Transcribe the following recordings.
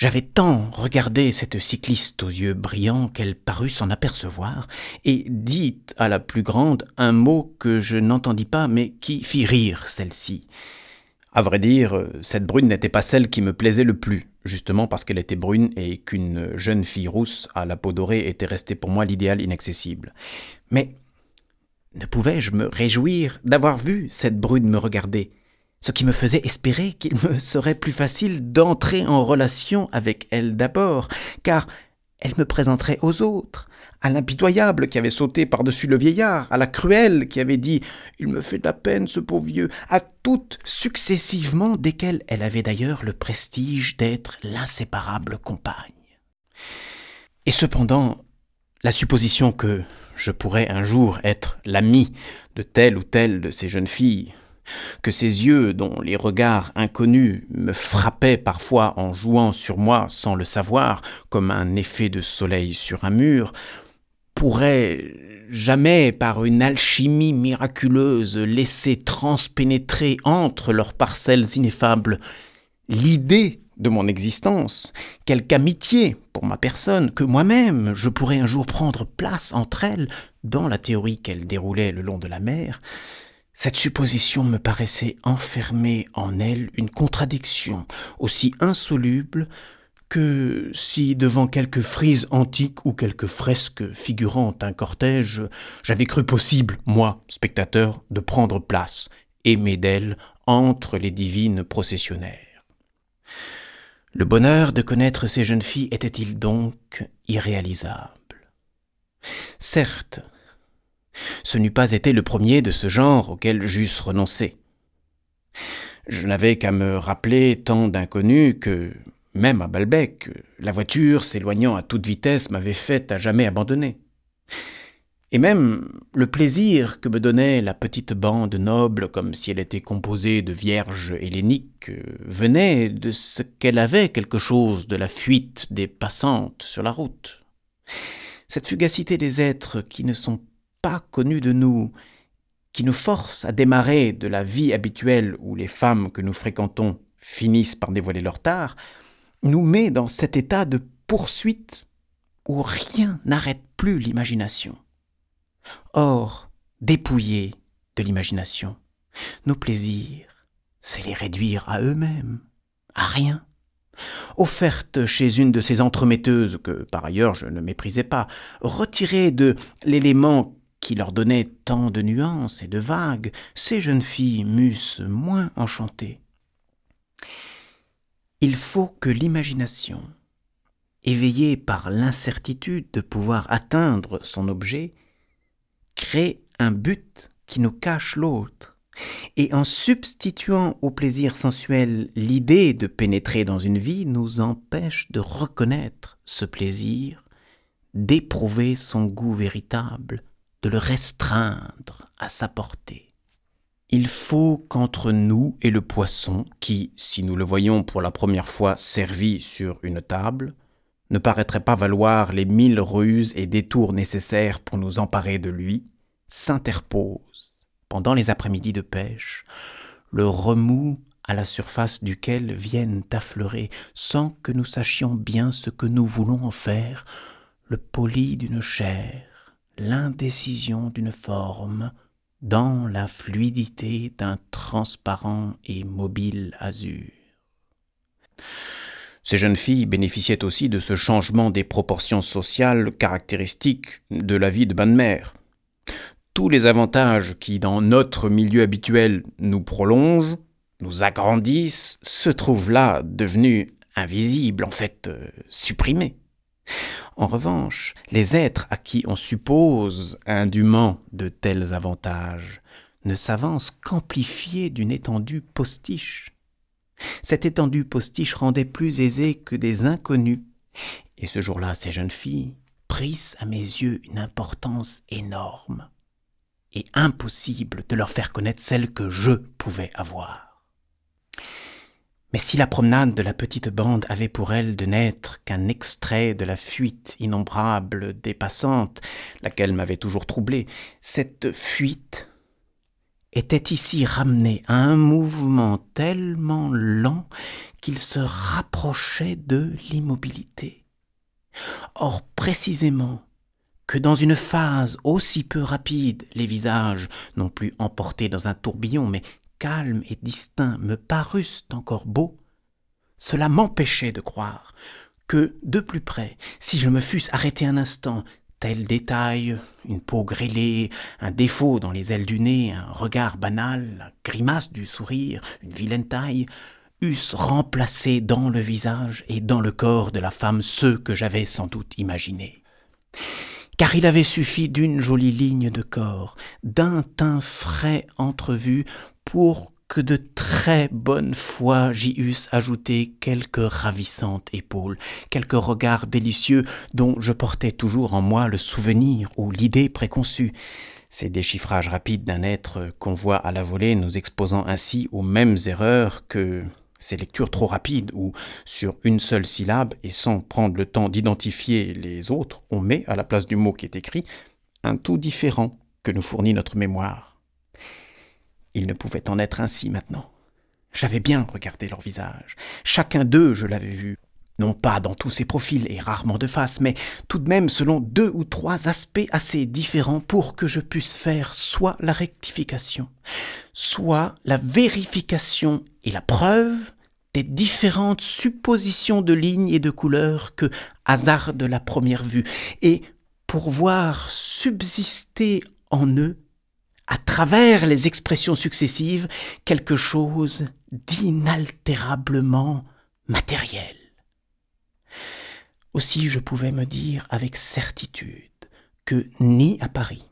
J'avais tant regardé cette cycliste aux yeux brillants qu'elle parut s'en apercevoir, et dit à la plus grande un mot que je n'entendis pas, mais qui fit rire celle-ci. À vrai dire, cette brune n'était pas celle qui me plaisait le plus, justement parce qu'elle était brune et qu'une jeune fille rousse à la peau dorée était restée pour moi l'idéal inaccessible. Mais ne pouvais-je me réjouir d'avoir vu cette brune me regarder? Ce qui me faisait espérer qu'il me serait plus facile d'entrer en relation avec elle d'abord, car elle me présenterait aux autres, à l'impitoyable qui avait sauté par-dessus le vieillard, à la cruelle qui avait dit Il me fait de la peine, ce pauvre vieux, à toutes successivement, desquelles elle avait d'ailleurs le prestige d'être l'inséparable compagne. Et cependant, la supposition que je pourrais un jour être l'ami de telle ou telle de ces jeunes filles, que ces yeux, dont les regards inconnus me frappaient parfois en jouant sur moi sans le savoir, comme un effet de soleil sur un mur, pourraient jamais, par une alchimie miraculeuse, laisser transpénétrer entre leurs parcelles ineffables l'idée de mon existence, quelque amitié pour ma personne, que moi-même je pourrais un jour prendre place entre elles dans la théorie qu'elles déroulaient le long de la mer, cette supposition me paraissait enfermer en elle une contradiction aussi insoluble que si devant quelque frise antique ou quelque fresque figurant un cortège, j'avais cru possible, moi, spectateur, de prendre place, aimé d'elle, entre les divines processionnaires. Le bonheur de connaître ces jeunes filles était-il donc irréalisable? Certes, ce n'eût pas été le premier de ce genre auquel j'eusse renoncé. Je n'avais qu'à me rappeler tant d'inconnus que, même à Balbec, la voiture, s'éloignant à toute vitesse, m'avait fait à jamais abandonner. Et même le plaisir que me donnait la petite bande noble, comme si elle était composée de vierges helléniques, venait de ce qu'elle avait quelque chose de la fuite des passantes sur la route. Cette fugacité des êtres qui ne sont pas connu de nous, qui nous force à démarrer de la vie habituelle où les femmes que nous fréquentons finissent par dévoiler leur tard, nous met dans cet état de poursuite où rien n'arrête plus l'imagination. Or, dépouiller de l'imagination, nos plaisirs, c'est les réduire à eux-mêmes, à rien. Offerte chez une de ces entremetteuses que, par ailleurs, je ne méprisais pas, retirée de l'élément qui leur donnait tant de nuances et de vagues, ces jeunes filles m'eussent moins enchantées. Il faut que l'imagination, éveillée par l'incertitude de pouvoir atteindre son objet, crée un but qui nous cache l'autre, et en substituant au plaisir sensuel l'idée de pénétrer dans une vie, nous empêche de reconnaître ce plaisir, d'éprouver son goût véritable, de le restreindre à sa portée. Il faut qu'entre nous et le poisson, qui, si nous le voyons pour la première fois servi sur une table, ne paraîtrait pas valoir les mille ruses et détours nécessaires pour nous emparer de lui, s'interpose, pendant les après-midi de pêche, le remous à la surface duquel viennent affleurer, sans que nous sachions bien ce que nous voulons en faire, le poli d'une chair, l'indécision d'une forme dans la fluidité d'un transparent et mobile azur. Ces jeunes filles bénéficiaient aussi de ce changement des proportions sociales caractéristiques de la vie de bain de mer. Tous les avantages qui, dans notre milieu habituel, nous prolongent, nous agrandissent, se trouvent là devenus invisibles, en fait euh, supprimés. En revanche, les êtres à qui on suppose indûment de tels avantages ne s'avancent qu'amplifiés d'une étendue postiche. Cette étendue postiche rendait plus aisé que des inconnus, et ce jour-là ces jeunes filles prissent à mes yeux une importance énorme, et impossible de leur faire connaître celle que je pouvais avoir. Mais si la promenade de la petite bande avait pour elle de n'être qu'un extrait de la fuite innombrable des passantes, laquelle m'avait toujours troublé, cette fuite était ici ramené à un mouvement tellement lent qu'il se rapprochait de l'immobilité. Or, précisément, que dans une phase aussi peu rapide, les visages, non plus emportés dans un tourbillon, mais calmes et distincts, me parussent encore beaux, cela m'empêchait de croire que, de plus près, si je me fusse arrêté un instant, tel détail, une peau grêlée, un défaut dans les ailes du nez, un regard banal, grimace du sourire, une vilaine taille, eussent remplacé dans le visage et dans le corps de la femme ceux que j'avais sans doute imaginés. Car il avait suffi d'une jolie ligne de corps, d'un teint frais entrevu, pour que de très bonne foi j'y eusse ajouté quelques ravissantes épaules, quelques regards délicieux dont je portais toujours en moi le souvenir ou l'idée préconçue. Ces déchiffrages rapides d'un être qu'on voit à la volée nous exposant ainsi aux mêmes erreurs que ces lectures trop rapides où, sur une seule syllabe et sans prendre le temps d'identifier les autres, on met, à la place du mot qui est écrit, un tout différent que nous fournit notre mémoire. Il ne pouvait en être ainsi maintenant. J'avais bien regardé leur visage. Chacun d'eux, je l'avais vu, non pas dans tous ses profils et rarement de face, mais tout de même selon deux ou trois aspects assez différents pour que je puisse faire soit la rectification, soit la vérification et la preuve des différentes suppositions de lignes et de couleurs que hasarde la première vue, et pour voir subsister en eux, à travers les expressions successives, quelque chose d'inaltérablement matériel. Aussi je pouvais me dire avec certitude que ni à Paris,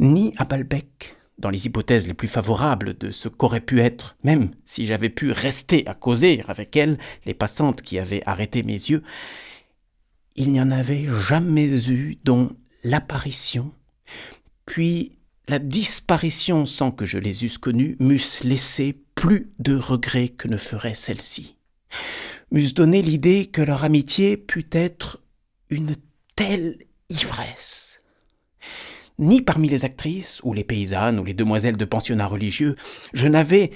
ni à Balbec, dans les hypothèses les plus favorables de ce qu'aurait pu être, même si j'avais pu rester à causer avec elles, les passantes qui avaient arrêté mes yeux, il n'y en avait jamais eu dont l'apparition, puis la disparition sans que je les eusse connues, m'eussent laissé plus de regrets que ne ferait celle-ci m'eussent donné l'idée que leur amitié pût être une telle ivresse. Ni parmi les actrices, ou les paysannes, ou les demoiselles de pensionnats religieux, je n'avais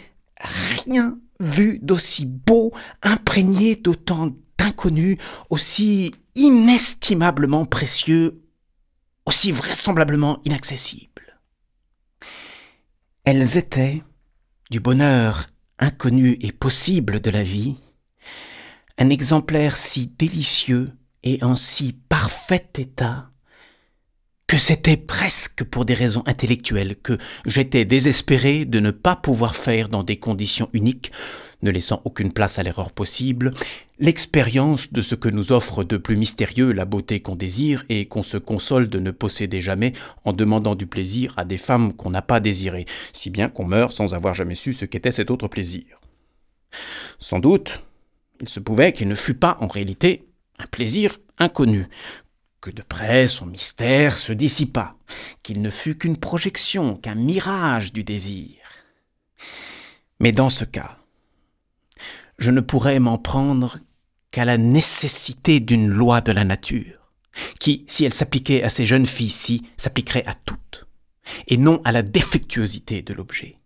rien vu d'aussi beau, imprégné d'autant d'inconnus, aussi inestimablement précieux, aussi vraisemblablement inaccessibles. Elles étaient, du bonheur inconnu et possible de la vie, un exemplaire si délicieux et en si parfait état que c'était presque pour des raisons intellectuelles que j'étais désespéré de ne pas pouvoir faire dans des conditions uniques, ne laissant aucune place à l'erreur possible, l'expérience de ce que nous offre de plus mystérieux la beauté qu'on désire et qu'on se console de ne posséder jamais en demandant du plaisir à des femmes qu'on n'a pas désirées, si bien qu'on meurt sans avoir jamais su ce qu'était cet autre plaisir. Sans doute, il se pouvait qu'il ne fût pas en réalité un plaisir inconnu, que de près son mystère se dissipa, qu'il ne fût qu'une projection, qu'un mirage du désir. Mais dans ce cas, je ne pourrais m'en prendre qu'à la nécessité d'une loi de la nature, qui, si elle s'appliquait à ces jeunes filles-ci, s'appliquerait à toutes, et non à la défectuosité de l'objet.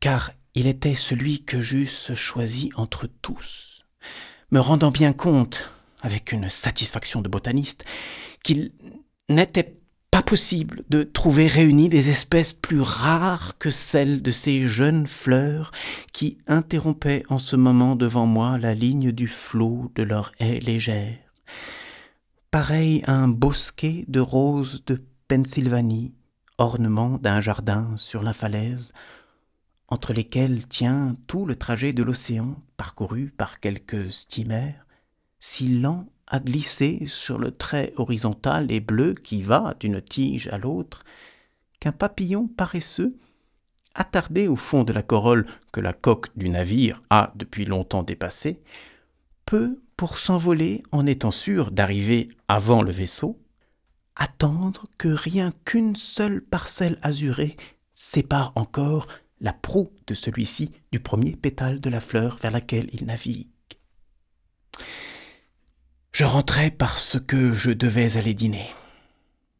Car il était celui que j'eusse choisi entre tous, me rendant bien compte, avec une satisfaction de botaniste, qu'il n'était pas possible de trouver réunies des espèces plus rares que celles de ces jeunes fleurs qui interrompaient en ce moment devant moi la ligne du flot de leur haie légère, pareil à un bosquet de roses de Pennsylvanie, ornement d'un jardin sur la falaise, entre lesquels tient tout le trajet de l'océan parcouru par quelques steamers, si lent à glisser sur le trait horizontal et bleu qui va d'une tige à l'autre, qu'un papillon paresseux, attardé au fond de la corolle que la coque du navire a depuis longtemps dépassée, peut, pour s'envoler en étant sûr d'arriver avant le vaisseau, attendre que rien qu'une seule parcelle azurée sépare encore la proue de celui-ci du premier pétale de la fleur vers laquelle il navigue. Je rentrai parce que je devais aller dîner.